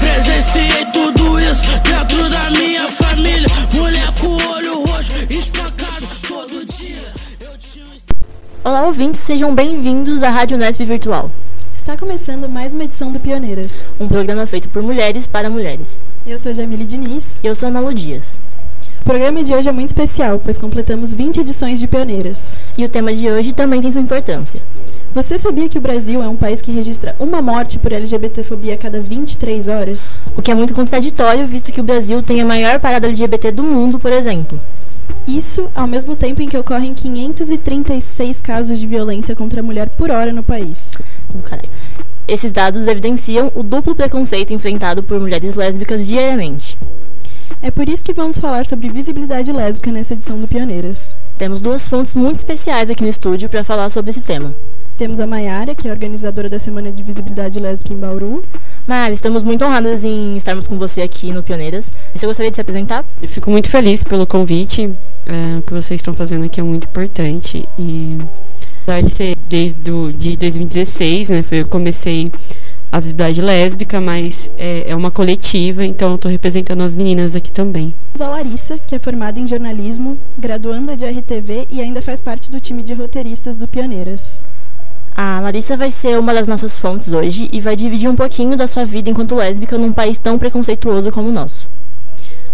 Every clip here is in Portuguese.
Presenciei tudo isso dentro da minha família. Olho roxo, espancado todo dia. Olá, ouvintes, sejam bem-vindos à Rádio Nesp Virtual, Está começando mais uma edição do Pioneiras. um programa feito por mulheres para mulheres. Eu sou Jamile Diniz. Eu sou Ana Lu Dias. O programa de hoje é muito especial, pois completamos 20 edições de Pioneiras. E o tema de hoje também tem sua importância. Você sabia que o Brasil é um país que registra uma morte por LGBTfobia a cada 23 horas? O que é muito contraditório, visto que o Brasil tem a maior parada LGBT do mundo, por exemplo. Isso ao mesmo tempo em que ocorrem 536 casos de violência contra a mulher por hora no país. Oh, caralho. Esses dados evidenciam o duplo preconceito enfrentado por mulheres lésbicas diariamente. É por isso que vamos falar sobre visibilidade lésbica nessa edição do Pioneiras. Temos duas fontes muito especiais aqui no estúdio para falar sobre esse tema. Temos a Maiara, que é organizadora da Semana de Visibilidade Lésbica em Bauru. Mari, estamos muito honradas em estarmos com você aqui no Pioneiras. Você gostaria de se apresentar? Eu fico muito feliz pelo convite. é, o que vocês estão fazendo aqui é muito importante. E apesar de ser desde do, de 2016, né? Foi, eu comecei a visibilidade lésbica, mas é, é uma coletiva, então eu estou representando as meninas aqui também. A Larissa, que é formada em jornalismo, graduanda de RTV e ainda faz parte do time de roteiristas do Pioneiras. A Larissa vai ser uma das nossas fontes hoje e vai dividir um pouquinho da sua vida enquanto lésbica num país tão preconceituoso como o nosso.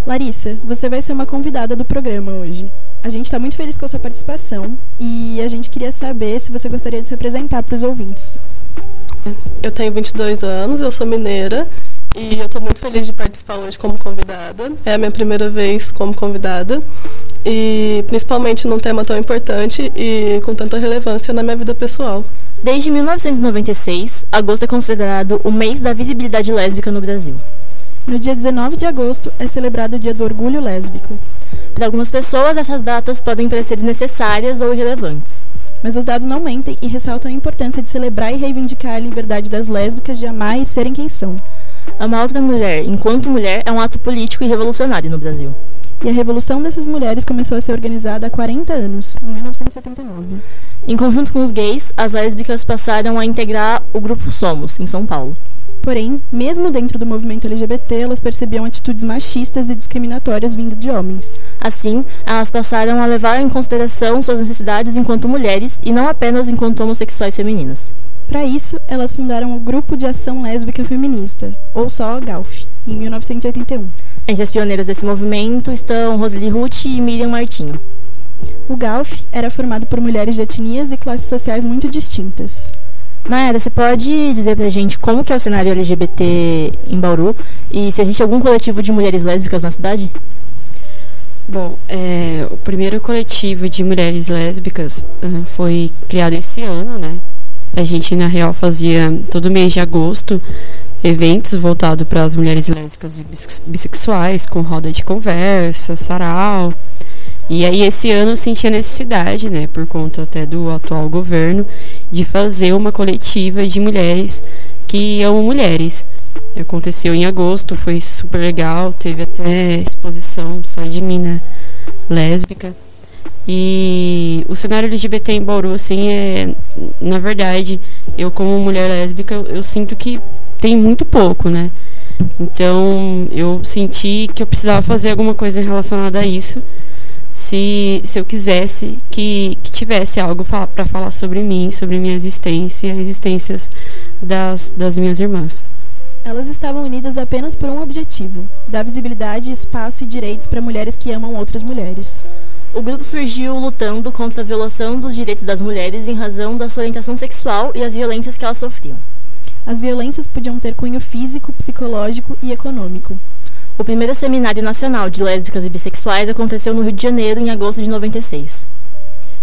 Larissa, você vai ser uma convidada do programa hoje. A gente está muito feliz com a sua participação e a gente queria saber se você gostaria de se apresentar para os ouvintes. Eu tenho 22 anos, eu sou mineira e eu estou muito feliz de participar hoje como convidada. É a minha primeira vez como convidada e principalmente num tema tão importante e com tanta relevância na minha vida pessoal. Desde 1996, agosto é considerado o mês da visibilidade lésbica no Brasil. No dia 19 de agosto é celebrado o Dia do Orgulho Lésbico, Para algumas pessoas, essas datas podem parecer desnecessárias ou irrelevantes. Mas os dados não mentem e ressaltam a importância de celebrar e reivindicar a liberdade das lésbicas de amar e serem quem são. Amar outra mulher enquanto mulher é um ato político e revolucionário no Brasil. E a revolução dessas mulheres começou a ser organizada há 40 anos, em 1979. Em conjunto com os gays, as lésbicas passaram a integrar o grupo Somos, em São Paulo. Porém, mesmo dentro do movimento LGBT, elas percebiam atitudes machistas e discriminatórias vindo de homens. Assim, elas passaram a levar em consideração suas necessidades enquanto mulheres e não apenas enquanto homossexuais femininas. Para isso, elas fundaram o Grupo de Ação Lésbica Feminista, ou só GALF, em 1981. Entre as pioneiras desse movimento estão Roseli Ruth e Miriam Martinho. O GALF era formado por mulheres de etnias e classes sociais muito distintas. Maera, você pode dizer pra gente como que é o cenário LGBT em Bauru e se existe algum coletivo de mulheres lésbicas na cidade? Bom, é, o primeiro coletivo de mulheres lésbicas ah, foi criado esse ano, né? A gente, na real, fazia todo mês de agosto eventos voltados para as mulheres lésbicas e bis- bissexuais, com roda de conversa, sarau. E aí, esse ano, eu senti a necessidade, né, por conta até do atual governo, de fazer uma coletiva de mulheres que amam mulheres. Aconteceu em agosto, foi super legal, teve até exposição só de mina lésbica. E o cenário LGBT em Bauru, assim, é. Na verdade, eu como mulher lésbica, eu, eu sinto que tem muito pouco, né? Então, eu senti que eu precisava fazer alguma coisa relacionada a isso. Se, se eu quisesse que, que tivesse algo para falar sobre mim, sobre minha existência e existências das, das minhas irmãs. Elas estavam unidas apenas por um objetivo: dar visibilidade, espaço e direitos para mulheres que amam outras mulheres. O grupo surgiu lutando contra a violação dos direitos das mulheres em razão da sua orientação sexual e as violências que elas sofriam. As violências podiam ter cunho físico, psicológico e econômico. O primeiro seminário nacional de lésbicas e bissexuais aconteceu no Rio de Janeiro em agosto de 96.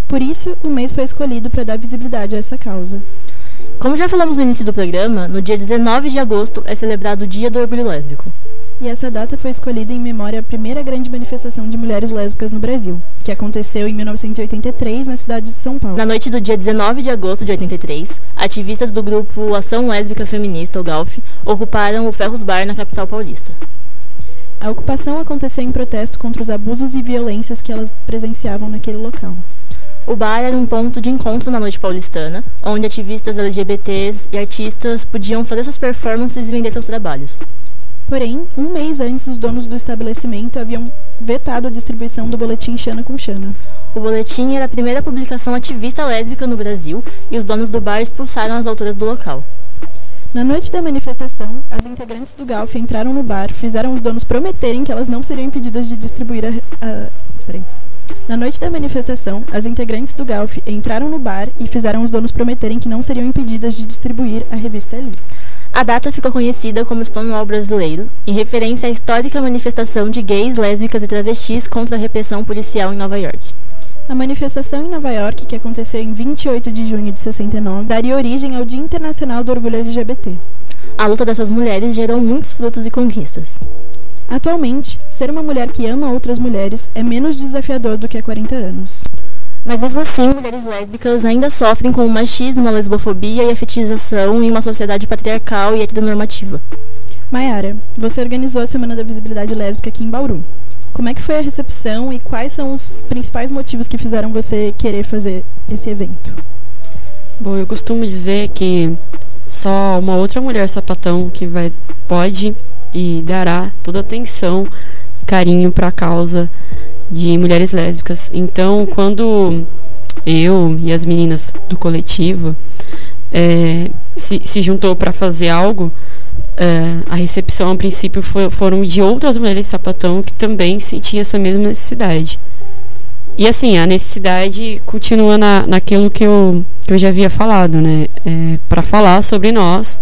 Por isso, o mês foi escolhido para dar visibilidade a essa causa. Como já falamos no início do programa, no dia 19 de agosto é celebrado o Dia do Orgulho Lésbico. E essa data foi escolhida em memória à primeira grande manifestação de mulheres lésbicas no Brasil, que aconteceu em 1983 na cidade de São Paulo. Na noite do dia 19 de agosto de 83, ativistas do grupo Ação Lésbica Feminista, o GALF, ocuparam o Ferros Bar na capital paulista. A ocupação aconteceu em protesto contra os abusos e violências que elas presenciavam naquele local. O bar era um ponto de encontro na noite paulistana, onde ativistas LGBTs e artistas podiam fazer suas performances e vender seus trabalhos. Porém, um mês antes, os donos do estabelecimento haviam vetado a distribuição do boletim Xana com Xana. O boletim era a primeira publicação ativista lésbica no Brasil e os donos do bar expulsaram as autoras do local. Na noite da manifestação, as integrantes do GALF entraram no bar, fizeram os donos prometerem que elas não seriam impedidas de distribuir a. a peraí. Na noite da manifestação, as integrantes do GALF entraram no bar e fizeram os donos prometerem que não seriam impedidas de distribuir a revista Ali. A data ficou conhecida como Stonewall Brasileiro, em referência à histórica manifestação de gays, lésbicas e travestis contra a repressão policial em Nova York. A manifestação em Nova York, que aconteceu em 28 de junho de 69, daria origem ao Dia Internacional do Orgulho LGBT. A luta dessas mulheres gerou muitos frutos e conquistas. Atualmente, ser uma mulher que ama outras mulheres é menos desafiador do que há 40 anos. Mas mesmo assim, mulheres lésbicas ainda sofrem com o machismo, a lesbofobia e a fetichização em uma sociedade patriarcal e heteronormativa. Mayara, você organizou a Semana da Visibilidade Lésbica aqui em Bauru. Como é que foi a recepção e quais são os principais motivos que fizeram você querer fazer esse evento? Bom, eu costumo dizer que só uma outra mulher sapatão que vai pode e dará toda atenção e carinho para a causa de mulheres lésbicas. Então, quando eu e as meninas do coletivo é, se, se juntou para fazer algo, é, a recepção a princípio foi, foram de outras mulheres sapatão que também sentiam essa mesma necessidade. E assim, a necessidade continua na, naquilo que eu, que eu já havia falado, né? É, para falar sobre nós,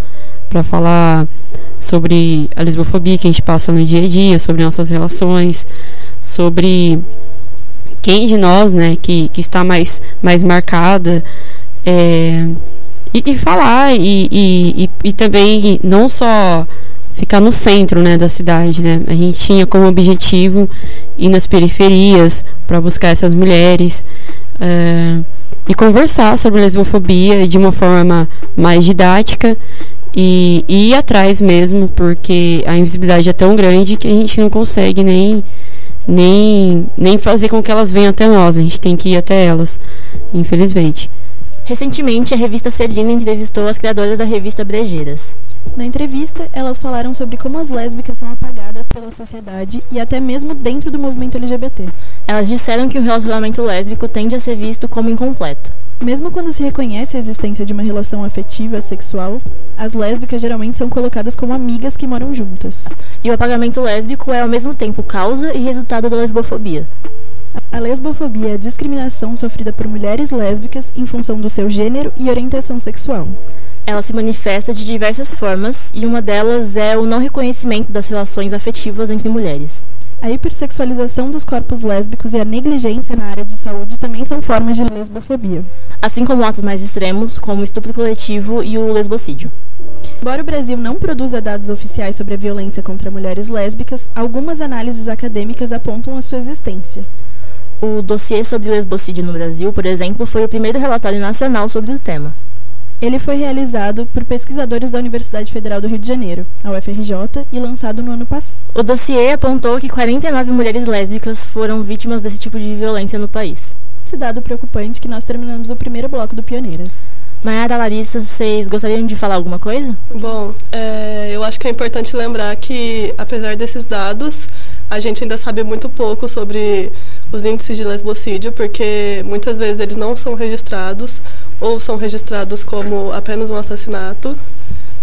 para falar sobre a lesbofobia que a gente passa no dia a dia, sobre nossas relações, sobre quem de nós, né, que, que está mais, mais marcada, é, e, e, falar, e, e, e, também não só ficar no centro, né, da cidade, né, a gente tinha como objetivo ir nas periferias para buscar essas mulheres, é, e conversar sobre lesbofobia de uma forma mais didática e, e ir atrás mesmo, porque a invisibilidade é tão grande que a gente não consegue nem, nem, nem fazer com que elas venham até nós, a gente tem que ir até elas, infelizmente. Recentemente, a revista Celina entrevistou as criadoras da revista Brejeiras. Na entrevista, elas falaram sobre como as lésbicas são apagadas pela sociedade e até mesmo dentro do movimento LGBT. Elas disseram que o relacionamento lésbico tende a ser visto como incompleto. Mesmo quando se reconhece a existência de uma relação afetiva sexual, as lésbicas geralmente são colocadas como amigas que moram juntas. E o apagamento lésbico é ao mesmo tempo causa e resultado da lesbofobia. A lesbofobia é a discriminação sofrida por mulheres lésbicas em função do seu gênero e orientação sexual. Ela se manifesta de diversas formas e uma delas é o não reconhecimento das relações afetivas entre mulheres. A hipersexualização dos corpos lésbicos e a negligência na área de saúde também são formas de lesbofobia. Assim como atos mais extremos, como o estupro coletivo e o lesbocídio. Embora o Brasil não produza dados oficiais sobre a violência contra mulheres lésbicas, algumas análises acadêmicas apontam a sua existência. O dossiê sobre lesbocídio no Brasil, por exemplo, foi o primeiro relatório nacional sobre o tema. Ele foi realizado por pesquisadores da Universidade Federal do Rio de Janeiro, a UFRJ, e lançado no ano passado. O dossiê apontou que 49 mulheres lésbicas foram vítimas desse tipo de violência no país. Esse dado preocupante que nós terminamos o primeiro bloco do Pioneiras. Mayara, Larissa, vocês gostariam de falar alguma coisa? Bom, é, eu acho que é importante lembrar que, apesar desses dados, a gente ainda sabe muito pouco sobre os índices de lesbocídio, porque muitas vezes eles não são registrados ou são registrados como apenas um assassinato,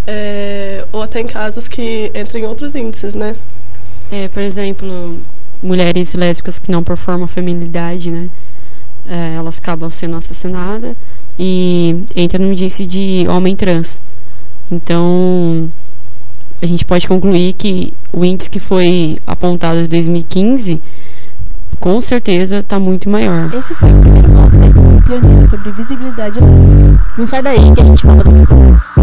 é, ou até em casos que entram em outros índices, né? É, por exemplo, mulheres lésbicas que não performam feminilidade, né? É, elas acabam sendo assassinadas e entra no índice de homem trans. Então, a gente pode concluir que o índice que foi apontado em 2015 com certeza está muito maior. Esse foi o primeiro bloco da edição pioneira sobre visibilidade lésbica. Não sai daí que a gente volta daqui a pouco.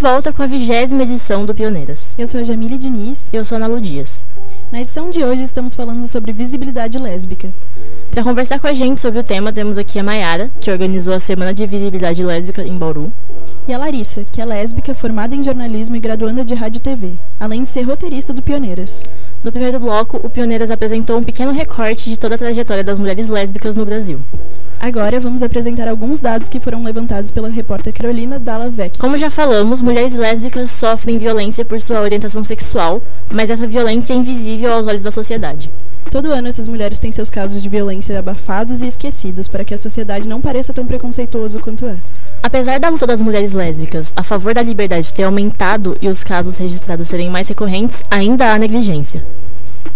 Volta com a vigésima edição do Pioneiras. Eu sou a Jamile Diniz. Eu sou a Ana Lu Dias. Na edição de hoje estamos falando sobre visibilidade lésbica. Para conversar com a gente sobre o tema, temos aqui a Mayara, que organizou a Semana de Visibilidade Lésbica em Bauru. E a Larissa, que é lésbica, formada em jornalismo e graduanda de rádio e TV, além de ser roteirista do Pioneiras. No primeiro bloco, o Pioneiras apresentou um pequeno recorte de toda a trajetória das mulheres lésbicas no Brasil. Agora vamos apresentar alguns dados que foram levantados pela repórter Carolina Dalla Vecchia. Como já falamos, mulheres lésbicas sofrem violência por sua orientação sexual, mas essa violência é invisível aos olhos da sociedade. Todo ano essas mulheres têm seus casos de violência abafados e esquecidos para que a sociedade não pareça tão preconceituoso quanto é. Apesar da luta das mulheres lésbicas a favor da liberdade ter aumentado e os casos registrados serem mais recorrentes, ainda há negligência.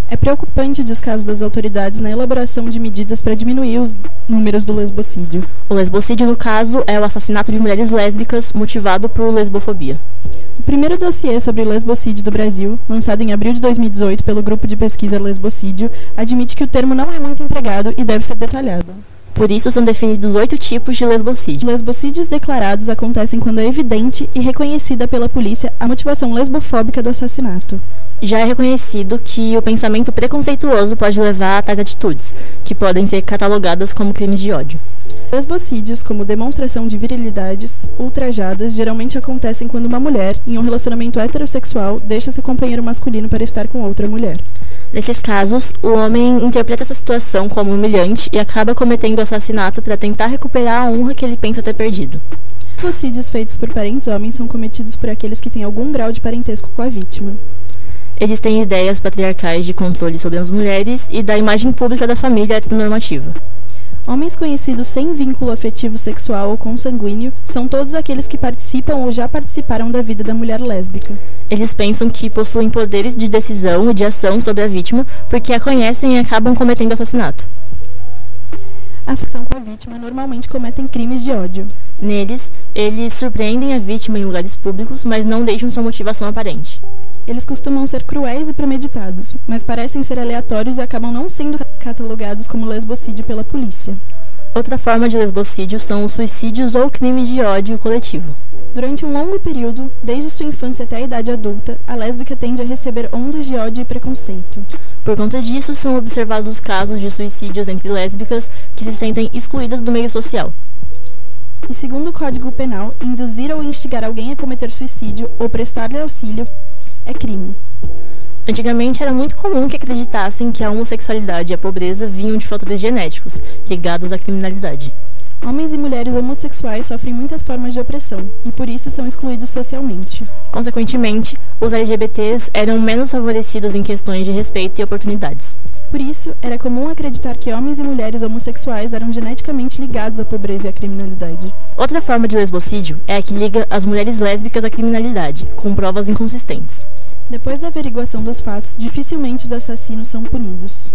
É preocupante o descaso das autoridades na elaboração de medidas para diminuir os números do lesbocídio. O lesbocídio, no caso, é o assassinato de mulheres lésbicas motivado por lesbofobia. O primeiro dossiê sobre lesbocídio do Brasil, lançado em abril de 2018 pelo grupo de pesquisa Lesbocídio, admite que o termo não é muito empregado e deve ser detalhado. Por isso, são definidos oito tipos de lesbocídio. Lesbocídios declarados acontecem quando é evidente e reconhecida pela polícia a motivação lesbofóbica do assassinato. Já é reconhecido que o pensamento preconceituoso pode levar a tais atitudes, que podem ser catalogadas como crimes de ódio. Lesbocídios, como demonstração de virilidades ultrajadas, geralmente acontecem quando uma mulher, em um relacionamento heterossexual, deixa seu companheiro masculino para estar com outra mulher. Nesses casos, o homem interpreta essa situação como humilhante e acaba cometendo o assassinato para tentar recuperar a honra que ele pensa ter perdido. Lesbocídios feitos por parentes homens são cometidos por aqueles que têm algum grau de parentesco com a vítima. Eles têm ideias patriarcais de controle sobre as mulheres e da imagem pública da família heteronormativa. Homens conhecidos sem vínculo afetivo sexual ou consanguíneo são todos aqueles que participam ou já participaram da vida da mulher lésbica. Eles pensam que possuem poderes de decisão e de ação sobre a vítima porque a conhecem e acabam cometendo assassinato. A sessão com a vítima normalmente cometem crimes de ódio. Neles, eles surpreendem a vítima em lugares públicos, mas não deixam sua motivação aparente. Eles costumam ser cruéis e premeditados, mas parecem ser aleatórios e acabam não sendo catalogados como lesbocídio pela polícia. Outra forma de lesbocídio são os suicídios ou crime de ódio coletivo. Durante um longo período, desde sua infância até a idade adulta, a lésbica tende a receber ondas de ódio e preconceito. Por conta disso, são observados casos de suicídios entre lésbicas que se sentem excluídas do meio social. E segundo o Código Penal, induzir ou instigar alguém a cometer suicídio ou prestar-lhe auxílio é crime. Antigamente era muito comum que acreditassem que a homossexualidade e a pobreza vinham de fatores genéticos, ligados à criminalidade. Homens e mulheres homossexuais sofrem muitas formas de opressão e por isso são excluídos socialmente. Consequentemente, os LGBTs eram menos favorecidos em questões de respeito e oportunidades. Por isso, era comum acreditar que homens e mulheres homossexuais eram geneticamente ligados à pobreza e à criminalidade. Outra forma de lesbocídio é a que liga as mulheres lésbicas à criminalidade, com provas inconsistentes. Depois da averiguação dos fatos, dificilmente os assassinos são punidos.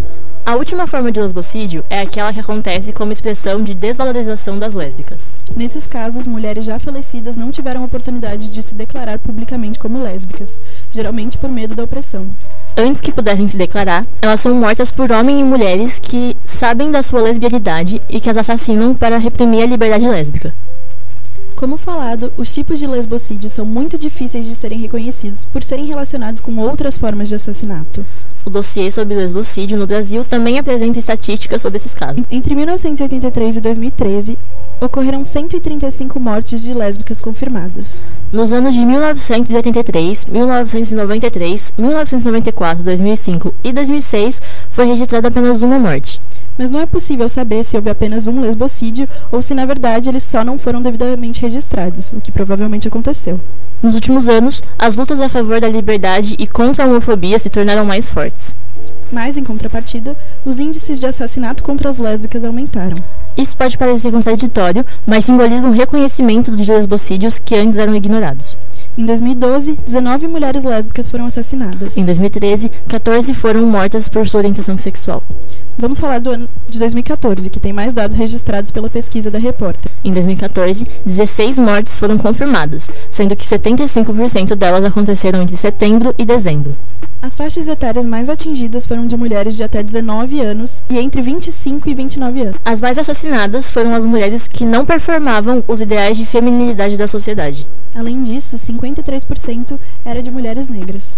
A última forma de lesbocídio é aquela que acontece como expressão de desvalorização das lésbicas. Nesses casos, mulheres já falecidas não tiveram oportunidade de se declarar publicamente como lésbicas, geralmente por medo da opressão. Antes que pudessem se declarar, elas são mortas por homens e mulheres que sabem da sua lesbianidade e que as assassinam para reprimir a liberdade lésbica. Como falado, os tipos de lesbocídio são muito difíceis de serem reconhecidos por serem relacionados com outras formas de assassinato. O dossiê sobre lesbocídio no Brasil também apresenta estatísticas sobre esses casos. Entre 1983 e 2013, ocorreram 135 mortes de lésbicas confirmadas. Nos anos de 1983, 1993, 1994, 2005 e 2006 foi registrada apenas uma morte. Mas não é possível saber se houve apenas um lesbocídio ou se na verdade eles só não foram devidamente registrados, o que provavelmente aconteceu. Nos últimos anos, as lutas a favor da liberdade e contra a homofobia se tornaram mais fortes. Mas, em contrapartida, os índices de assassinato contra as lésbicas aumentaram. Isso pode parecer contraditório, mas simboliza um reconhecimento de lesbocídios que antes eram ignorados. Em 2012, 19 mulheres lésbicas foram assassinadas. Em 2013, 14 foram mortas por sua orientação sexual. Vamos falar do ano de 2014, que tem mais dados registrados pela pesquisa da repórter. Em 2014, 16 mortes foram confirmadas, sendo que 75% delas aconteceram entre setembro e dezembro. As faixas etárias mais atingidas foram de mulheres de até 19 anos e entre 25 e 29 anos. As mais assassinadas foram as mulheres que não performavam os ideais de feminilidade da sociedade. Além disso, 53% era de mulheres negras.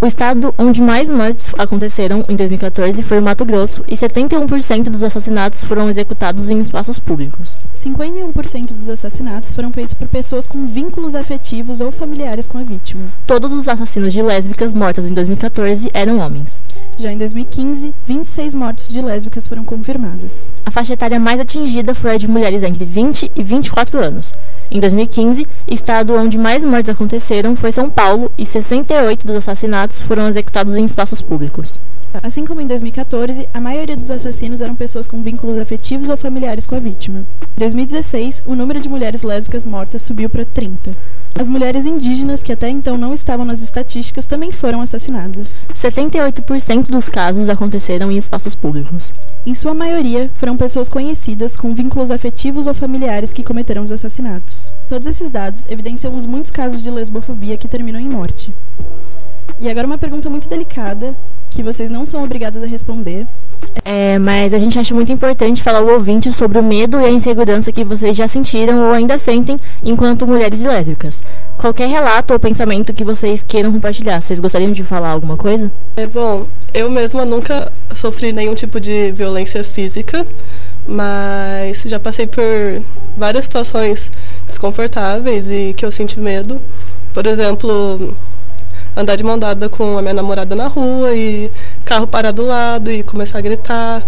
O estado onde mais mortes aconteceram em 2014 foi o Mato Grosso e 71% dos assassinatos foram executados em espaços públicos. 51% dos assassinatos foram feitos por pessoas com vínculos afetivos ou familiares com a vítima. Todos os assassinos de lésbicas mortas em 2014 eram homens. Já em 2015, 26 mortes de lésbicas foram confirmadas. A faixa etária mais atingida foi a de mulheres entre 20 e 24 anos. Em 2015, estado onde mais mortes aconteceram foi São Paulo e 68 dos assassinatos foram executados em espaços públicos. Assim como em 2014, a maioria dos assassinos eram pessoas com vínculos afetivos ou familiares com a vítima. Em 2016, o número de mulheres lésbicas mortas subiu para 30. As mulheres indígenas, que até então não estavam nas estatísticas, também foram assassinadas. 78% dos casos aconteceram em espaços públicos. Em sua maioria, foram pessoas conhecidas com vínculos afetivos ou familiares que cometeram os assassinatos. Todos esses dados evidenciam os muitos casos de lesbofobia que terminam em morte. E agora uma pergunta muito delicada, que vocês não são obrigadas a responder. É, mas a gente acha muito importante falar ao ouvinte sobre o medo e a insegurança que vocês já sentiram ou ainda sentem enquanto mulheres lésbicas. Qualquer relato ou pensamento que vocês queiram compartilhar, vocês gostariam de falar alguma coisa? É bom, eu mesma nunca sofri nenhum tipo de violência física, mas já passei por várias situações desconfortáveis e que eu senti medo. Por exemplo, andar de mão dada com a minha namorada na rua e carro parar do lado e começar a gritar.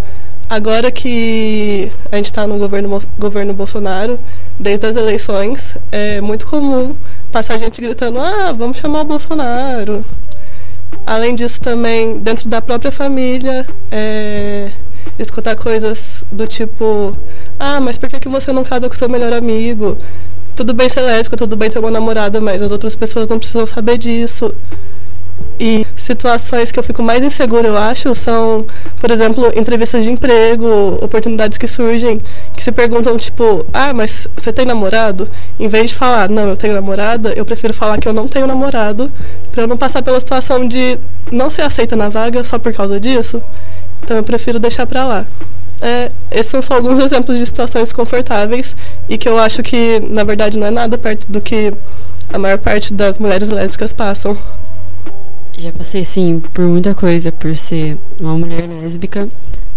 Agora que a gente está no governo, governo Bolsonaro, desde as eleições, é muito comum passar gente gritando: ah, vamos chamar o Bolsonaro. Além disso, também, dentro da própria família, é, escutar coisas do tipo: ah, mas por que, que você não casa com seu melhor amigo? tudo bem ser lésbica, tudo bem ter uma namorada, mas as outras pessoas não precisam saber disso. E situações que eu fico mais insegura, eu acho, são, por exemplo, entrevistas de emprego, oportunidades que surgem, que se perguntam, tipo, ah, mas você tem namorado? Em vez de falar, não, eu tenho namorada, eu prefiro falar que eu não tenho namorado, para eu não passar pela situação de não ser aceita na vaga só por causa disso. Então eu prefiro deixar pra lá. É, esses são só alguns exemplos de situações desconfortáveis e que eu acho que, na verdade, não é nada perto do que a maior parte das mulheres lésbicas passam. Já passei, sim, por muita coisa, por ser uma mulher lésbica,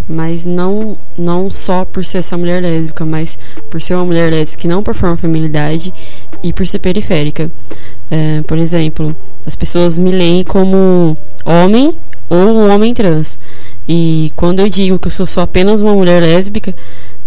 mas não, não só por ser essa mulher lésbica, mas por ser uma mulher lésbica que não performa feminilidade e por ser periférica. É, por exemplo, as pessoas me leem como homem ou um homem trans. E quando eu digo que eu sou só apenas uma mulher lésbica,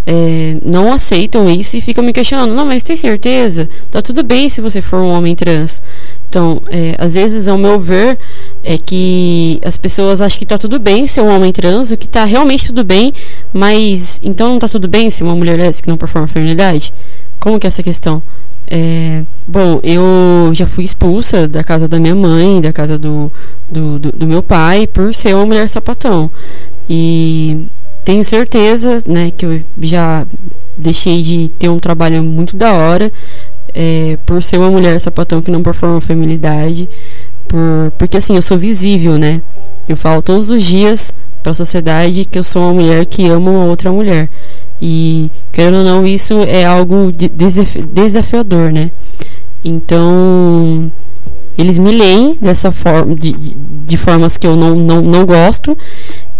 é, não aceitam isso e ficam me questionando. Não, mas tem certeza? Tá tudo bem se você for um homem trans. Então, é, às vezes, ao meu ver, é que as pessoas acham que tá tudo bem ser um homem trans, o que tá realmente tudo bem, mas então não tá tudo bem ser uma mulher lésbica que não performa feminilidade? Como que é essa questão? É, bom, eu já fui expulsa da casa da minha mãe, da casa do, do, do, do meu pai, por ser uma mulher sapatão. E tenho certeza né, que eu já deixei de ter um trabalho muito da hora é, por ser uma mulher sapatão que não performa feminilidade. Por, porque assim, eu sou visível, né? Eu falo todos os dias para a sociedade que eu sou uma mulher que ama uma outra mulher. E, querendo ou não, isso é algo desafiador, né? Então, eles me leem dessa forma, de, de formas que eu não, não, não gosto.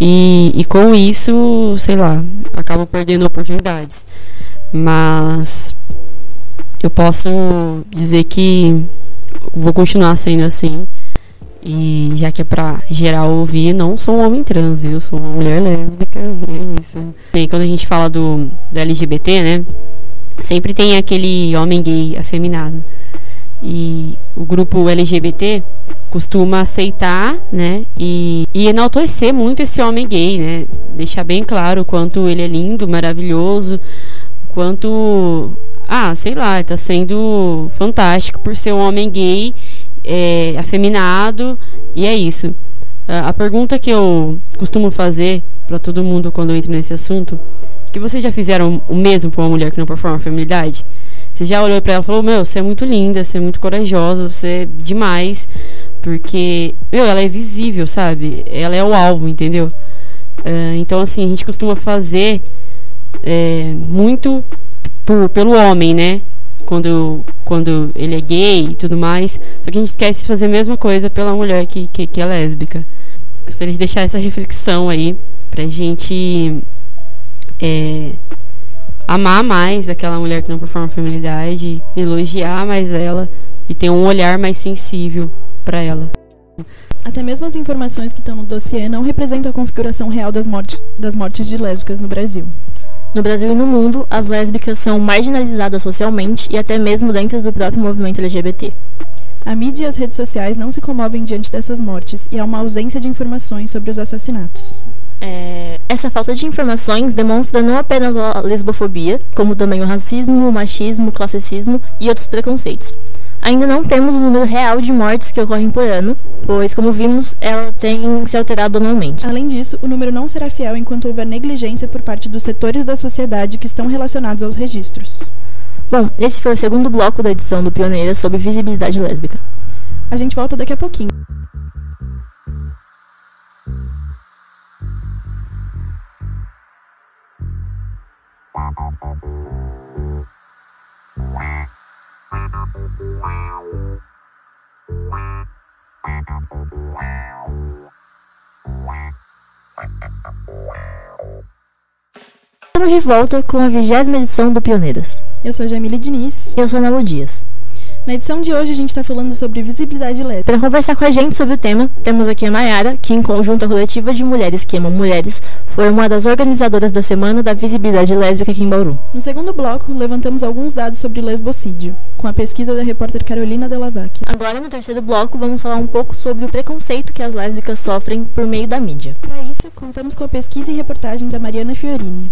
E, e com isso, sei lá, acabo perdendo oportunidades. Mas eu posso dizer que vou continuar sendo assim e já que é pra geral ouvir, não sou um homem trans, eu sou uma mulher lésbica, é isso. E quando a gente fala do, do LGBT, né? Sempre tem aquele homem gay afeminado. E o grupo LGBT costuma aceitar, né? E, e enaltecer muito esse homem gay, né? Deixar bem claro o quanto ele é lindo, maravilhoso, quanto ah, sei lá, tá sendo fantástico por ser um homem gay, é, afeminado, e é isso. A, a pergunta que eu costumo fazer para todo mundo quando eu entro nesse assunto, que vocês já fizeram o mesmo para uma mulher que não performa a feminilidade? Você já olhou para ela e falou: Meu, você é muito linda, você é muito corajosa, você é demais. Porque, meu, ela é visível, sabe? Ela é o alvo, entendeu? Uh, então, assim, a gente costuma fazer é, muito por, pelo homem, né? Quando, quando ele é gay e tudo mais. Só que a gente esquece de fazer a mesma coisa pela mulher que, que, que é lésbica. Gostaria de deixar essa reflexão aí pra gente é, amar mais aquela mulher que não performa a feminilidade, elogiar mais ela e ter um olhar mais sensível para ela. Até mesmo as informações que estão no dossiê não representam a configuração real das, morte, das mortes de lésbicas no Brasil. No Brasil e no mundo, as lésbicas são marginalizadas socialmente e até mesmo dentro do próprio movimento LGBT. A mídia e as redes sociais não se comovem diante dessas mortes e há uma ausência de informações sobre os assassinatos. É, essa falta de informações demonstra não apenas a lesbofobia, como também o racismo, o machismo, o classicismo e outros preconceitos. Ainda não temos o número real de mortes que ocorrem por ano, pois, como vimos, ela tem se alterado anualmente. Além disso, o número não será fiel enquanto houver negligência por parte dos setores da sociedade que estão relacionados aos registros. Bom, esse foi o segundo bloco da edição do Pioneira sobre visibilidade lésbica. A gente volta daqui a pouquinho. Estamos de volta com a vigésima edição do Pioneiras. Eu sou Jamile Diniz. Eu sou Ana Dias. Na edição de hoje a gente está falando sobre visibilidade lésbica. Para conversar com a gente sobre o tema, temos aqui a Mayara, que em conjunto à coletiva de mulheres que amam mulheres, foi uma das organizadoras da Semana da Visibilidade Lésbica aqui em Bauru. No segundo bloco, levantamos alguns dados sobre lesbocídio, com a pesquisa da repórter Carolina Delavac. Agora, no terceiro bloco, vamos falar um pouco sobre o preconceito que as lésbicas sofrem por meio da mídia. Para isso, contamos com a pesquisa e reportagem da Mariana Fiorini.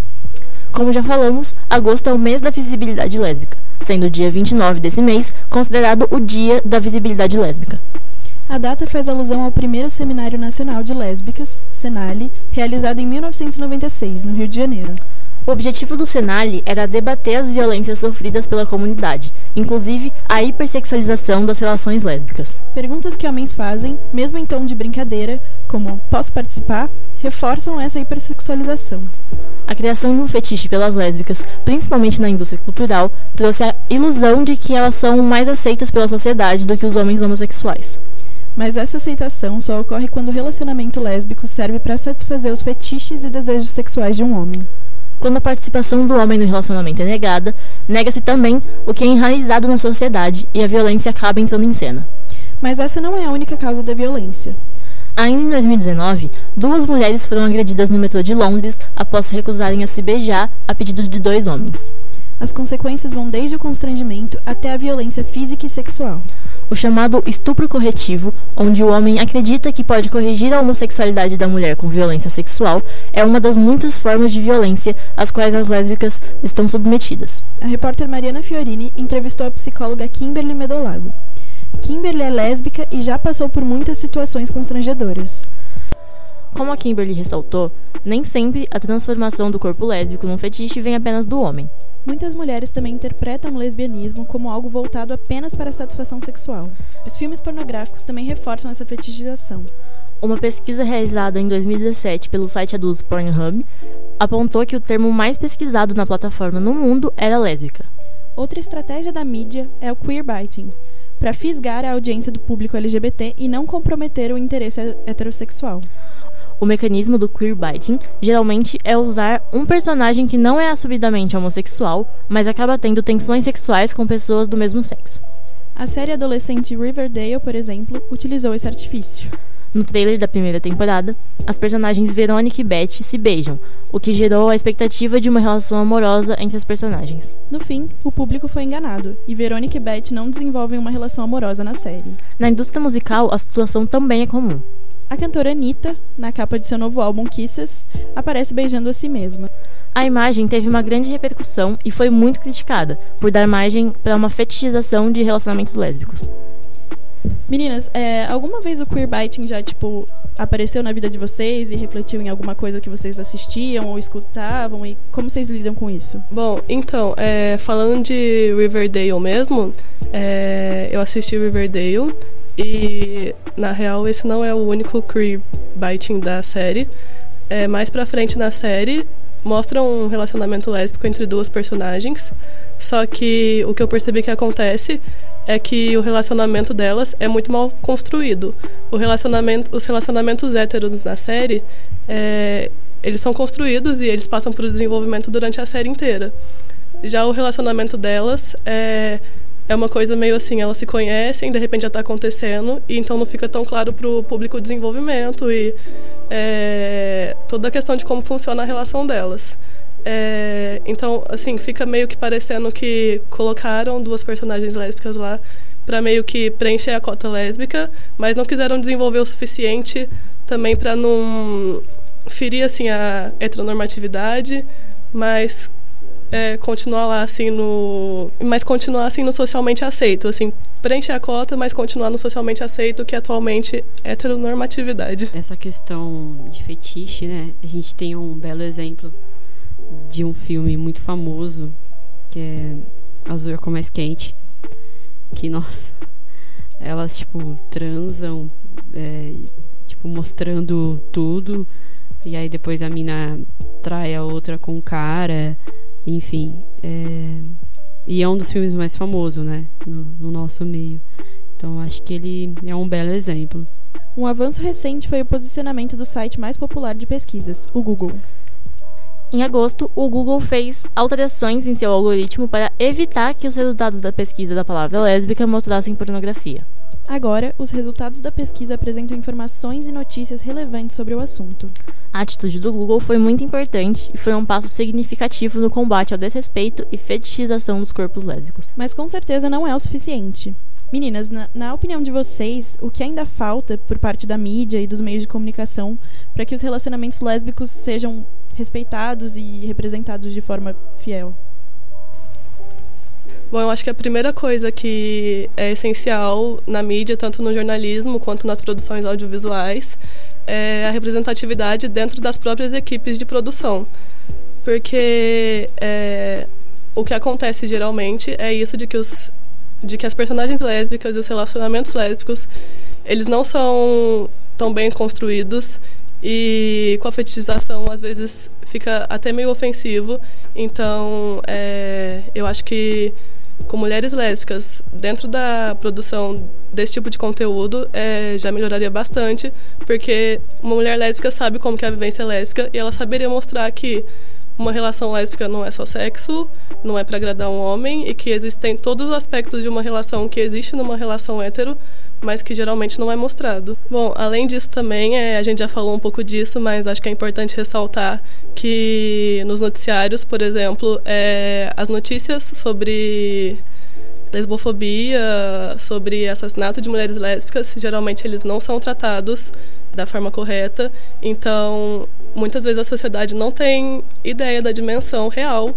Como já falamos, agosto é o mês da visibilidade lésbica sendo o dia 29 desse mês considerado o Dia da Visibilidade Lésbica. A data faz alusão ao primeiro Seminário Nacional de Lésbicas, Senale, realizado em 1996, no Rio de Janeiro. O objetivo do Senale era debater as violências sofridas pela comunidade, inclusive a hipersexualização das relações lésbicas. Perguntas que homens fazem, mesmo em tom de brincadeira, como posso participar, reforçam essa hipersexualização. A criação de um fetiche pelas lésbicas, principalmente na indústria cultural, trouxe a ilusão de que elas são mais aceitas pela sociedade do que os homens homossexuais. Mas essa aceitação só ocorre quando o relacionamento lésbico serve para satisfazer os fetiches e desejos sexuais de um homem. Quando a participação do homem no relacionamento é negada, nega-se também o que é enraizado na sociedade e a violência acaba entrando em cena. Mas essa não é a única causa da violência. Ainda em 2019, duas mulheres foram agredidas no metrô de Londres após se recusarem a se beijar a pedido de dois homens. As consequências vão desde o constrangimento até a violência física e sexual. O chamado estupro corretivo, onde o homem acredita que pode corrigir a homossexualidade da mulher com violência sexual, é uma das muitas formas de violência às quais as lésbicas estão submetidas. A repórter Mariana Fiorini entrevistou a psicóloga Kimberly Medolago. Kimberly é lésbica e já passou por muitas situações constrangedoras. Como a Kimberly ressaltou, nem sempre a transformação do corpo lésbico num fetiche vem apenas do homem. Muitas mulheres também interpretam o lesbianismo como algo voltado apenas para a satisfação sexual. Os filmes pornográficos também reforçam essa fetichização. Uma pesquisa realizada em 2017 pelo site adulto Pornhub apontou que o termo mais pesquisado na plataforma no mundo era lésbica. Outra estratégia da mídia é o queerbaiting, para fisgar a audiência do público LGBT e não comprometer o interesse heterossexual. O mecanismo do queerbaiting geralmente é usar um personagem que não é assumidamente homossexual, mas acaba tendo tensões sexuais com pessoas do mesmo sexo. A série adolescente Riverdale, por exemplo, utilizou esse artifício. No trailer da primeira temporada, as personagens Verônica e Beth se beijam, o que gerou a expectativa de uma relação amorosa entre as personagens. No fim, o público foi enganado, e Verônica e Beth não desenvolvem uma relação amorosa na série. Na indústria musical, a situação também é comum. A cantora Anitta, na capa de seu novo álbum Kisses, aparece beijando a si mesma. A imagem teve uma grande repercussão e foi muito criticada por dar margem para uma fetichização de relacionamentos lésbicos. Meninas, é, alguma vez o queerbaiting já, tipo, apareceu na vida de vocês e refletiu em alguma coisa que vocês assistiam ou escutavam? E como vocês lidam com isso? Bom, então, é, falando de Riverdale mesmo, é, eu assisti Riverdale e, na real, esse não é o único queerbaiting da série. É, mais pra frente na série, mostra um relacionamento lésbico entre duas personagens. Só que o que eu percebi que acontece é que o relacionamento delas é muito mal construído. O relacionamento, os relacionamentos héteros na série, é, eles são construídos e eles passam por desenvolvimento durante a série inteira. Já o relacionamento delas é, é uma coisa meio assim, elas se conhecem, de repente já está acontecendo, e então não fica tão claro para o público o desenvolvimento e é, toda a questão de como funciona a relação delas. É, então, assim, fica meio que parecendo que colocaram duas personagens lésbicas lá para meio que preencher a cota lésbica, mas não quiseram desenvolver o suficiente também para não ferir assim a heteronormatividade, mas é, continuar lá assim no, mas continuar assim no socialmente aceito, assim preencher a cota, mas continuar no socialmente aceito que atualmente é heteronormatividade. Essa questão de fetiche, né? A gente tem um belo exemplo de um filme muito famoso, que é Azul é como mais quente. Que, nossa, elas, tipo, transam, é, tipo, mostrando tudo. E aí depois a mina trai a outra com o cara. Enfim. É, e é um dos filmes mais famosos, né? No, no nosso meio. Então acho que ele é um belo exemplo. Um avanço recente foi o posicionamento do site mais popular de pesquisas, o Google. Em agosto, o Google fez alterações em seu algoritmo para evitar que os resultados da pesquisa da palavra lésbica mostrassem pornografia. Agora, os resultados da pesquisa apresentam informações e notícias relevantes sobre o assunto. A atitude do Google foi muito importante e foi um passo significativo no combate ao desrespeito e fetichização dos corpos lésbicos. Mas com certeza não é o suficiente. Meninas, na, na, opinião de vocês, o que ainda falta por parte da mídia e dos meios de comunicação para que os relacionamentos lésbicos sejam respeitados e representados de forma fiel? Bom, eu acho que a primeira coisa que é essencial na mídia, tanto no jornalismo quanto nas produções audiovisuais, é a representatividade dentro das próprias equipes de produção. Porque é, o que acontece geralmente é isso de que, os, de que as personagens lésbicas e os relacionamentos lésbicos eles não são tão bem construídos e com a fetichização às vezes fica até meio ofensivo. Então, é, eu acho que com mulheres lésbicas dentro da produção desse tipo de conteúdo é, já melhoraria bastante, porque uma mulher lésbica sabe como que é a vivência lésbica e ela saberia mostrar que uma relação lésbica não é só sexo, não é para agradar um homem e que existem todos os aspectos de uma relação que existe numa relação hétero mas que geralmente não é mostrado. Bom, além disso também, é, a gente já falou um pouco disso, mas acho que é importante ressaltar que nos noticiários, por exemplo, é, as notícias sobre lesbofobia, sobre assassinato de mulheres lésbicas, geralmente eles não são tratados da forma correta. Então, muitas vezes a sociedade não tem ideia da dimensão real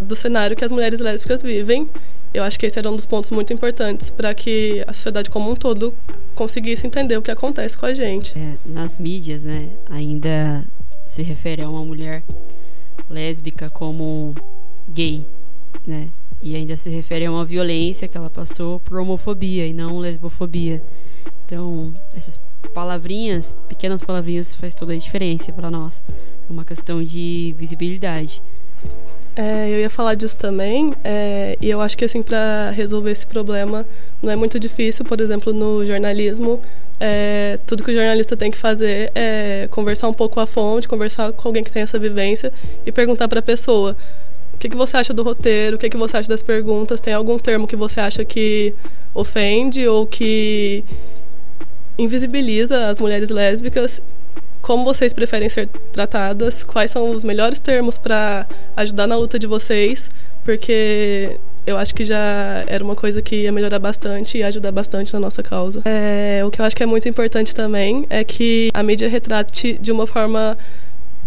do cenário que as mulheres lésbicas vivem eu acho que esse era um dos pontos muito importantes para que a sociedade como um todo conseguisse entender o que acontece com a gente. É, nas mídias, né, ainda se refere a uma mulher lésbica como gay, né? E ainda se refere a uma violência que ela passou por homofobia e não lesbofobia. Então, essas palavrinhas, pequenas palavrinhas, faz toda a diferença para nós. É uma questão de visibilidade. É, eu ia falar disso também, é, e eu acho que assim para resolver esse problema não é muito difícil. Por exemplo, no jornalismo, é, tudo que o jornalista tem que fazer é conversar um pouco com a fonte, conversar com alguém que tem essa vivência e perguntar para a pessoa o que, que você acha do roteiro, o que, que você acha das perguntas, tem algum termo que você acha que ofende ou que invisibiliza as mulheres lésbicas como vocês preferem ser tratadas, quais são os melhores termos para ajudar na luta de vocês, porque eu acho que já era uma coisa que ia melhorar bastante e ajudar bastante na nossa causa. É, o que eu acho que é muito importante também é que a mídia retrate de uma forma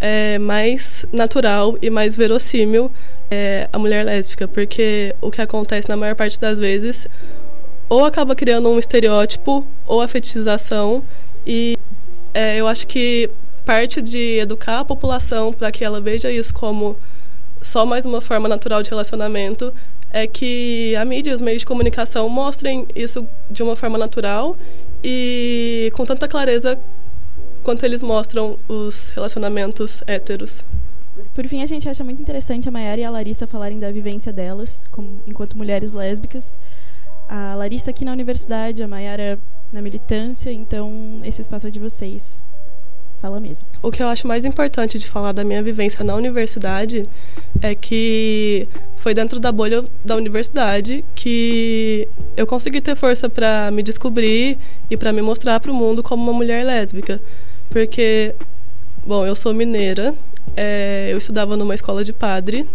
é, mais natural e mais verossímil é, a mulher lésbica, porque o que acontece na maior parte das vezes ou acaba criando um estereótipo ou a fetichização e é, eu acho que parte de educar a população para que ela veja isso como só mais uma forma natural de relacionamento é que a mídia e os meios de comunicação mostrem isso de uma forma natural e com tanta clareza quanto eles mostram os relacionamentos héteros. Por fim, a gente acha muito interessante a Mayara e a Larissa falarem da vivência delas como, enquanto mulheres lésbicas. A Larissa aqui na universidade, a Mayara na militância, então esse espaço é de vocês. Fala mesmo. O que eu acho mais importante de falar da minha vivência na universidade é que foi dentro da bolha da universidade que eu consegui ter força para me descobrir e para me mostrar para o mundo como uma mulher lésbica. Porque, bom, eu sou mineira, é, eu estudava numa escola de padre,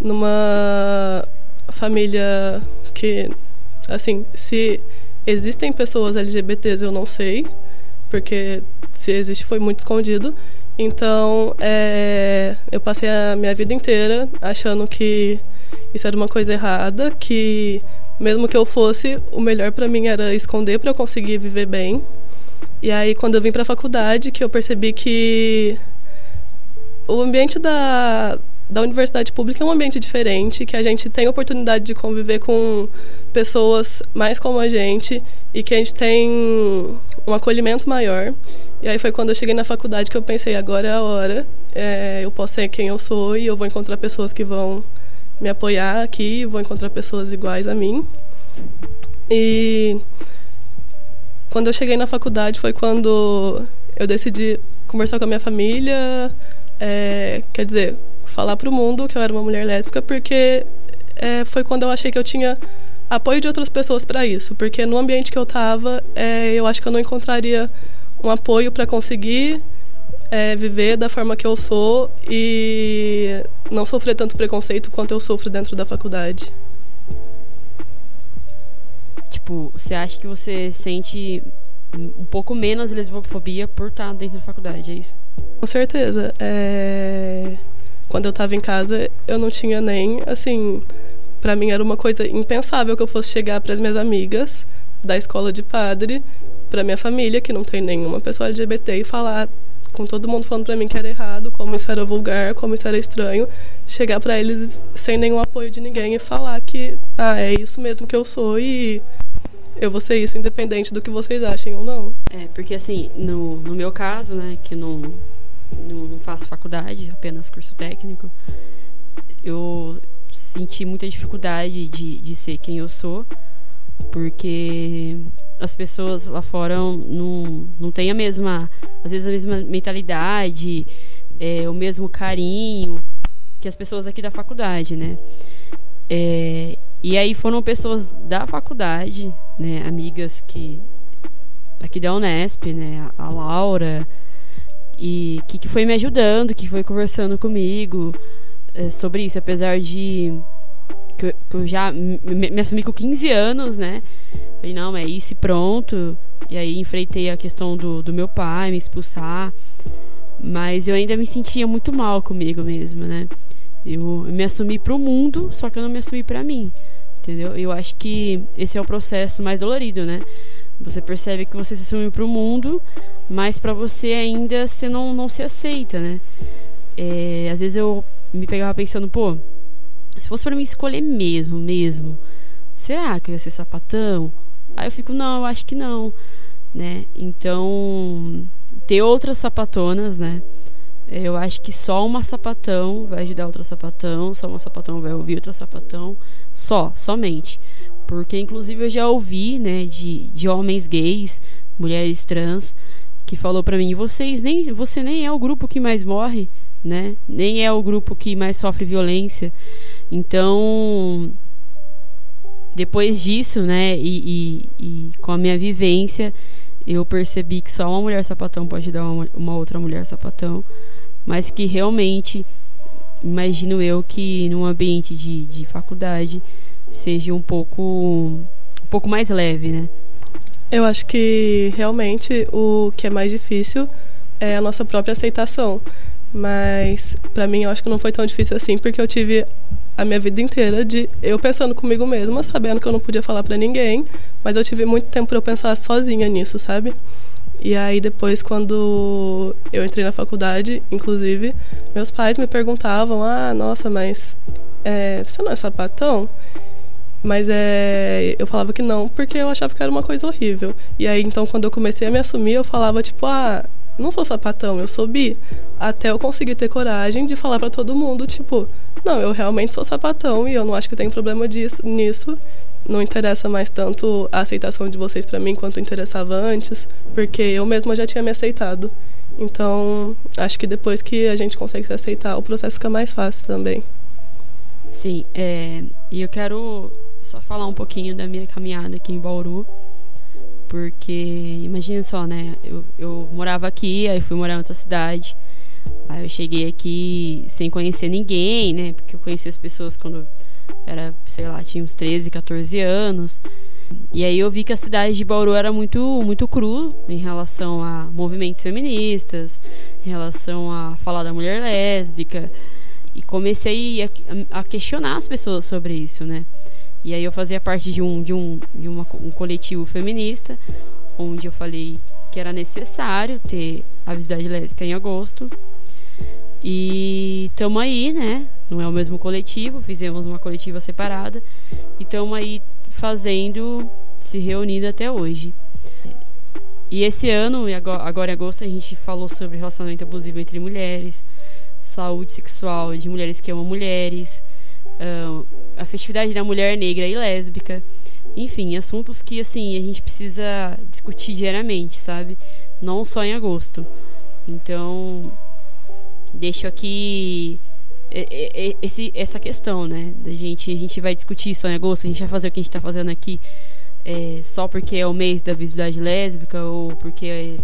numa família que, assim, se existem pessoas LGBTs eu não sei, porque se existe foi muito escondido. Então, é, eu passei a minha vida inteira achando que isso era uma coisa errada, que mesmo que eu fosse, o melhor para mim era esconder para eu conseguir viver bem. E aí, quando eu vim para a faculdade, que eu percebi que o ambiente da, da universidade pública é um ambiente diferente, que a gente tem a oportunidade de conviver com pessoas mais como a gente e que a gente tem um acolhimento maior. E aí foi quando eu cheguei na faculdade que eu pensei, agora é a hora, é, eu posso ser quem eu sou e eu vou encontrar pessoas que vão me apoiar aqui, vou encontrar pessoas iguais a mim. E quando eu cheguei na faculdade foi quando eu decidi conversar com a minha família, é, quer dizer, falar para o mundo que eu era uma mulher lésbica, porque é, foi quando eu achei que eu tinha apoio de outras pessoas para isso, porque no ambiente que eu estava, é, eu acho que eu não encontraria um apoio para conseguir é, viver da forma que eu sou e não sofrer tanto preconceito quanto eu sofro dentro da faculdade. Tipo, você acha que você sente um pouco menos lesbofobia por estar dentro da faculdade, é isso? Com certeza. É... Quando eu estava em casa, eu não tinha nem, assim, para mim era uma coisa impensável que eu fosse chegar para as minhas amigas da escola de padre para minha família, que não tem nenhuma pessoa LGBT, e falar com todo mundo falando para mim que era errado, como isso era vulgar, como isso era estranho, chegar para eles sem nenhum apoio de ninguém e falar que ah, é isso mesmo que eu sou e eu vou ser isso independente do que vocês achem ou não. É, porque assim, no, no meu caso, né, que não, não, não faço faculdade, apenas curso técnico, eu senti muita dificuldade de, de ser quem eu sou, porque as pessoas lá fora não, não têm a mesma, às vezes a mesma mentalidade, é, o mesmo carinho que as pessoas aqui da faculdade, né? É, e aí foram pessoas da faculdade, né, amigas que aqui da Unesp, né, a Laura, e que, que foi me ajudando, que foi conversando comigo é, sobre isso, apesar de que eu, que eu já me, me, assumi com 15 anos, né? Falei, não, é isso e pronto. E aí enfrentei a questão do, do meu pai me expulsar. Mas eu ainda me sentia muito mal comigo mesmo, né? Eu, me assumi pro mundo, só que eu não me assumi para mim. Entendeu? Eu acho que esse é o processo mais dolorido, né? Você percebe que você se assumiu pro mundo, mas para você ainda você não, não se aceita, né? É, às vezes eu me pegava pensando, pô, se fosse para mim escolher mesmo, mesmo, será que eu ia ser sapatão? Aí eu fico, não, eu acho que não, né? Então, ter outras sapatonas, né? Eu acho que só uma sapatão vai ajudar outra sapatão, só uma sapatão vai ouvir outra sapatão, só, somente. Porque, inclusive, eu já ouvi, né, de, de homens gays, mulheres trans, que falou para mim, vocês nem, você nem é o grupo que mais morre, né? Nem é o grupo que mais sofre violência. Então, depois disso, né, e, e, e, com a minha vivência, eu percebi que só uma mulher sapatão pode dar uma, uma outra mulher sapatão, mas que realmente, imagino eu que num ambiente de, de faculdade seja um pouco, um pouco mais leve, né? Eu acho que realmente o que é mais difícil é a nossa própria aceitação Mas para mim eu acho que não foi tão difícil assim, porque eu tive a minha vida inteira de eu pensando comigo mesma, sabendo que eu não podia falar para ninguém, mas eu tive muito tempo para eu pensar sozinha nisso, sabe? E aí depois quando eu entrei na faculdade, inclusive, meus pais me perguntavam: "Ah, nossa, mas é, você não é sapatão?" Mas é, eu falava que não, porque eu achava que era uma coisa horrível. E aí então quando eu comecei a me assumir, eu falava tipo: "Ah, não sou sapatão, eu sou bi". Até eu conseguir ter coragem de falar para todo mundo, tipo, não, eu realmente sou sapatão e eu não acho que tem problema disso, nisso. Não interessa mais tanto a aceitação de vocês para mim quanto interessava antes, porque eu mesma já tinha me aceitado. Então, acho que depois que a gente consegue se aceitar, o processo fica mais fácil também. Sim, é, e eu quero só falar um pouquinho da minha caminhada aqui em Bauru, porque imagina só, né? Eu, eu morava aqui, aí fui morar em outra cidade. Aí eu cheguei aqui sem conhecer ninguém, né? Porque eu conheci as pessoas quando era, sei lá, tinha uns 13, 14 anos. E aí eu vi que a cidade de Bauru era muito, muito cru em relação a movimentos feministas, em relação a falar da mulher lésbica. E comecei a, a questionar as pessoas sobre isso, né? E aí eu fazia parte de um, de um, de uma, um coletivo feminista, onde eu falei que era necessário ter a visibilidade lésbica em agosto. E estamos aí, né? Não é o mesmo coletivo, fizemos uma coletiva separada. E estamos aí fazendo, se reunindo até hoje. E esse ano, agora em agosto, a gente falou sobre relacionamento abusivo entre mulheres, saúde sexual de mulheres que amam mulheres, uh, a festividade da mulher negra e lésbica. Enfim, assuntos que assim a gente precisa discutir diariamente, sabe? Não só em agosto. Então, deixo aqui esse, essa questão, né? Da gente, a gente vai discutir só em agosto, a gente vai fazer o que a gente está fazendo aqui é, só porque é o mês da visibilidade lésbica ou porque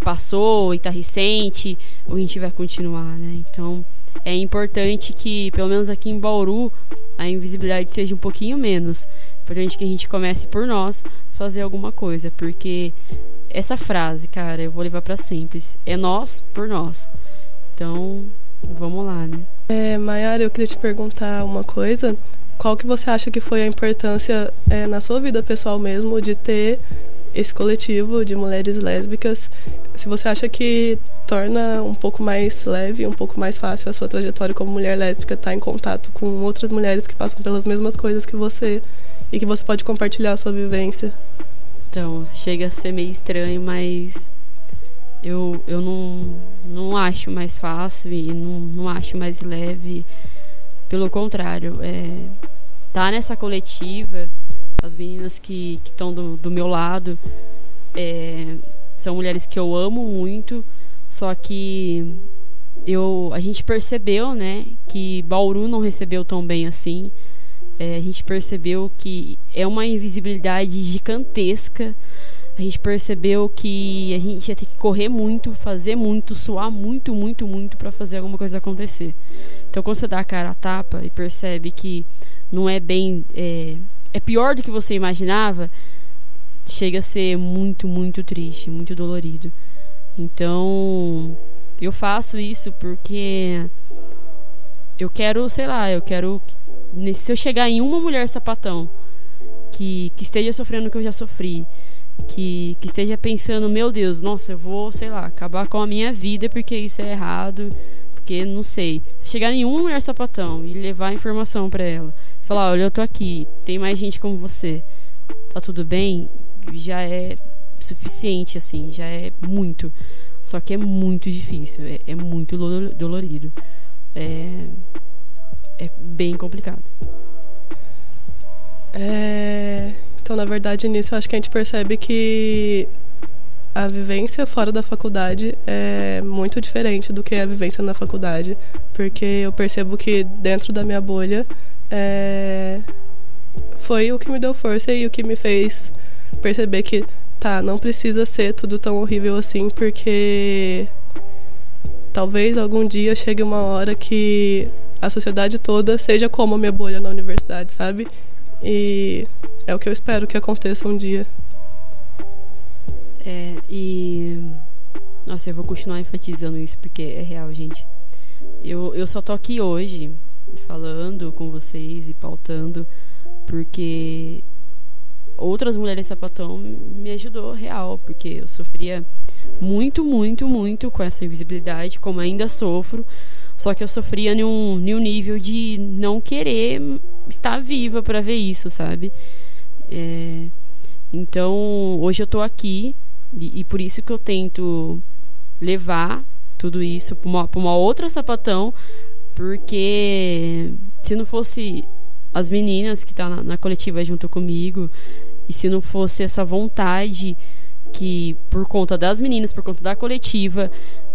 passou e está recente, ou a gente vai continuar, né? Então, é importante que, pelo menos aqui em Bauru, a invisibilidade seja um pouquinho menos. É importante que a gente comece por nós fazer alguma coisa, porque essa frase, cara, eu vou levar para sempre. É nós por nós. Então, vamos lá, né? É, Mayara, eu queria te perguntar uma coisa. Qual que você acha que foi a importância é, na sua vida pessoal mesmo de ter esse coletivo de mulheres lésbicas? Se você acha que torna um pouco mais leve, um pouco mais fácil a sua trajetória como mulher lésbica estar em contato com outras mulheres que passam pelas mesmas coisas que você e que você pode compartilhar a sua vivência. Então, chega a ser meio estranho, mas eu, eu não, não acho mais fácil e não, não acho mais leve. Pelo contrário, é, tá nessa coletiva, as meninas que estão do, do meu lado é, são mulheres que eu amo muito, só que eu, a gente percebeu, né, que Bauru não recebeu tão bem assim. É, a gente percebeu que é uma invisibilidade gigantesca a gente percebeu que a gente ia ter que correr muito, fazer muito, suar muito, muito, muito para fazer alguma coisa acontecer. Então, quando você dá a cara a tapa e percebe que não é bem. É, é pior do que você imaginava, chega a ser muito, muito triste, muito dolorido. Então, eu faço isso porque eu quero, sei lá, eu quero. Se eu chegar em uma mulher sapatão que, que esteja sofrendo o que eu já sofri que, que esteja pensando, meu Deus, nossa, eu vou, sei lá, acabar com a minha vida porque isso é errado, porque não sei. Chegar em uma mulher sapatão e levar a informação para ela, falar, olha, eu tô aqui, tem mais gente como você, tá tudo bem, já é suficiente, assim, já é muito. Só que é muito difícil, é, é muito dolorido. É, é bem complicado. É, então, na verdade, nisso eu acho que a gente percebe que a vivência fora da faculdade é muito diferente do que a vivência na faculdade, porque eu percebo que dentro da minha bolha é, foi o que me deu força e o que me fez perceber que tá, não precisa ser tudo tão horrível assim, porque talvez algum dia chegue uma hora que a sociedade toda seja como a minha bolha na universidade, sabe? E é o que eu espero que aconteça um dia. É, e. Nossa, eu vou continuar enfatizando isso porque é real, gente. eu, eu só tô aqui hoje falando com vocês e pautando porque outras mulheres sapatão me ajudou real, porque eu sofria muito, muito, muito com essa invisibilidade, como ainda sofro. Só que eu sofria num, num nível de não querer estar viva para ver isso, sabe? É, então, hoje eu tô aqui e, e, por isso que eu tento levar tudo isso para uma, uma outra sapatão, porque se não fosse as meninas que estão tá na, na coletiva junto comigo, e se não fosse essa vontade que, por conta das meninas, por conta da coletiva,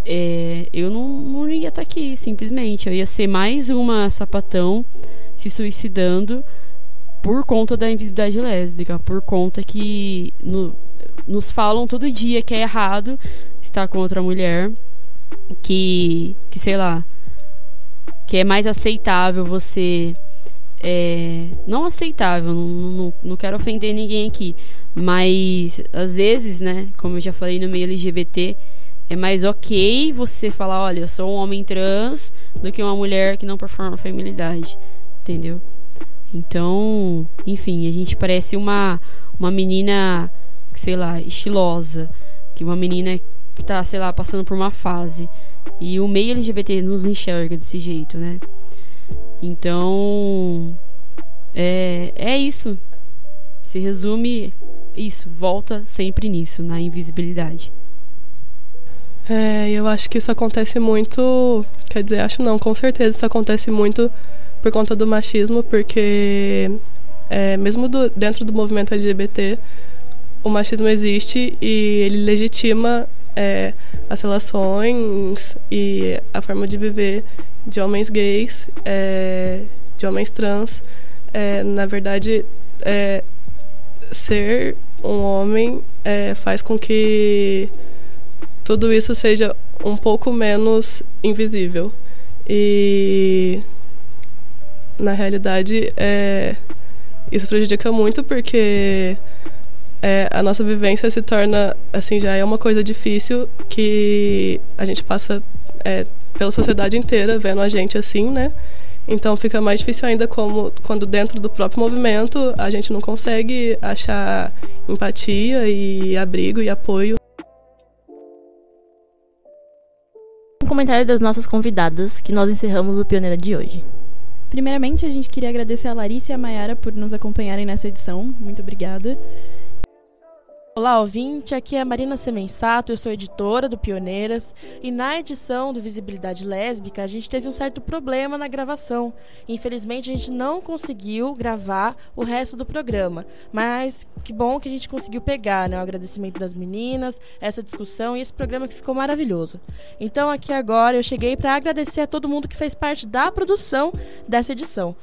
é, eu não, não ia estar tá aqui, simplesmente. Eu ia ser mais uma sapatão se suicidando por conta da invisibilidade lésbica, por conta que no, nos falam todo dia que é errado estar com outra mulher, que, que sei lá, que é mais aceitável você. É, não aceitável, não, não, não quero ofender ninguém aqui, mas às vezes, né, como eu já falei no meio LGBT, é mais ok você falar, olha, eu sou um homem trans do que uma mulher que não performa feminilidade, entendeu? Então, enfim, a gente parece uma uma menina, sei lá, estilosa, que uma menina tá, sei lá, passando por uma fase. E o meio LGBT nos enxerga desse jeito, né? Então, é, é isso. Se resume isso, volta sempre nisso, na invisibilidade. É, eu acho que isso acontece muito. Quer dizer, acho não, com certeza isso acontece muito por conta do machismo, porque é, mesmo do, dentro do movimento LGBT, o machismo existe e ele legitima é, as relações e a forma de viver de homens gays, é, de homens trans. É, na verdade, é, ser um homem é, faz com que tudo isso seja um pouco menos invisível. E na realidade é, isso prejudica muito porque é, a nossa vivência se torna assim já é uma coisa difícil que a gente passa é, pela sociedade inteira vendo a gente assim, né? Então fica mais difícil ainda como quando dentro do próprio movimento a gente não consegue achar empatia e abrigo e apoio comentário das nossas convidadas que nós encerramos o Pioneira de hoje. Primeiramente, a gente queria agradecer a Larissa e a Mayara por nos acompanharem nessa edição. Muito obrigada. Olá, ouvinte. Aqui é a Marina Semensato, eu sou editora do Pioneiras. E na edição do Visibilidade Lésbica, a gente teve um certo problema na gravação. Infelizmente, a gente não conseguiu gravar o resto do programa. Mas que bom que a gente conseguiu pegar, né? O agradecimento das meninas, essa discussão e esse programa que ficou maravilhoso. Então, aqui agora, eu cheguei para agradecer a todo mundo que fez parte da produção dessa edição.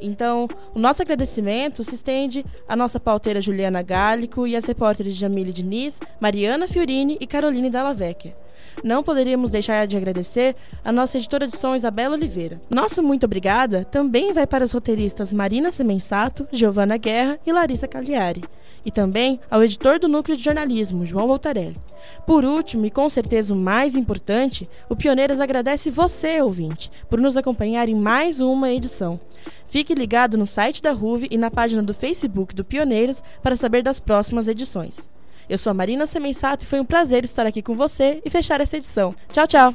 Então, o nosso agradecimento se estende à nossa pauteira Juliana Gálico e às repórteres Jamile Diniz, Mariana Fiorini e Caroline Dalla Vecchia. Não poderíamos deixar de agradecer a nossa editora de som Isabela Oliveira. Nosso muito obrigada também vai para as roteiristas Marina Semensato, Giovana Guerra e Larissa Cagliari. E também ao editor do Núcleo de Jornalismo, João Voltarelli. Por último, e com certeza o mais importante, o Pioneiras agradece você, ouvinte, por nos acompanhar em mais uma edição. Fique ligado no site da RUV e na página do Facebook do Pioneiras para saber das próximas edições. Eu sou a Marina Semensato e foi um prazer estar aqui com você e fechar essa edição. Tchau, tchau!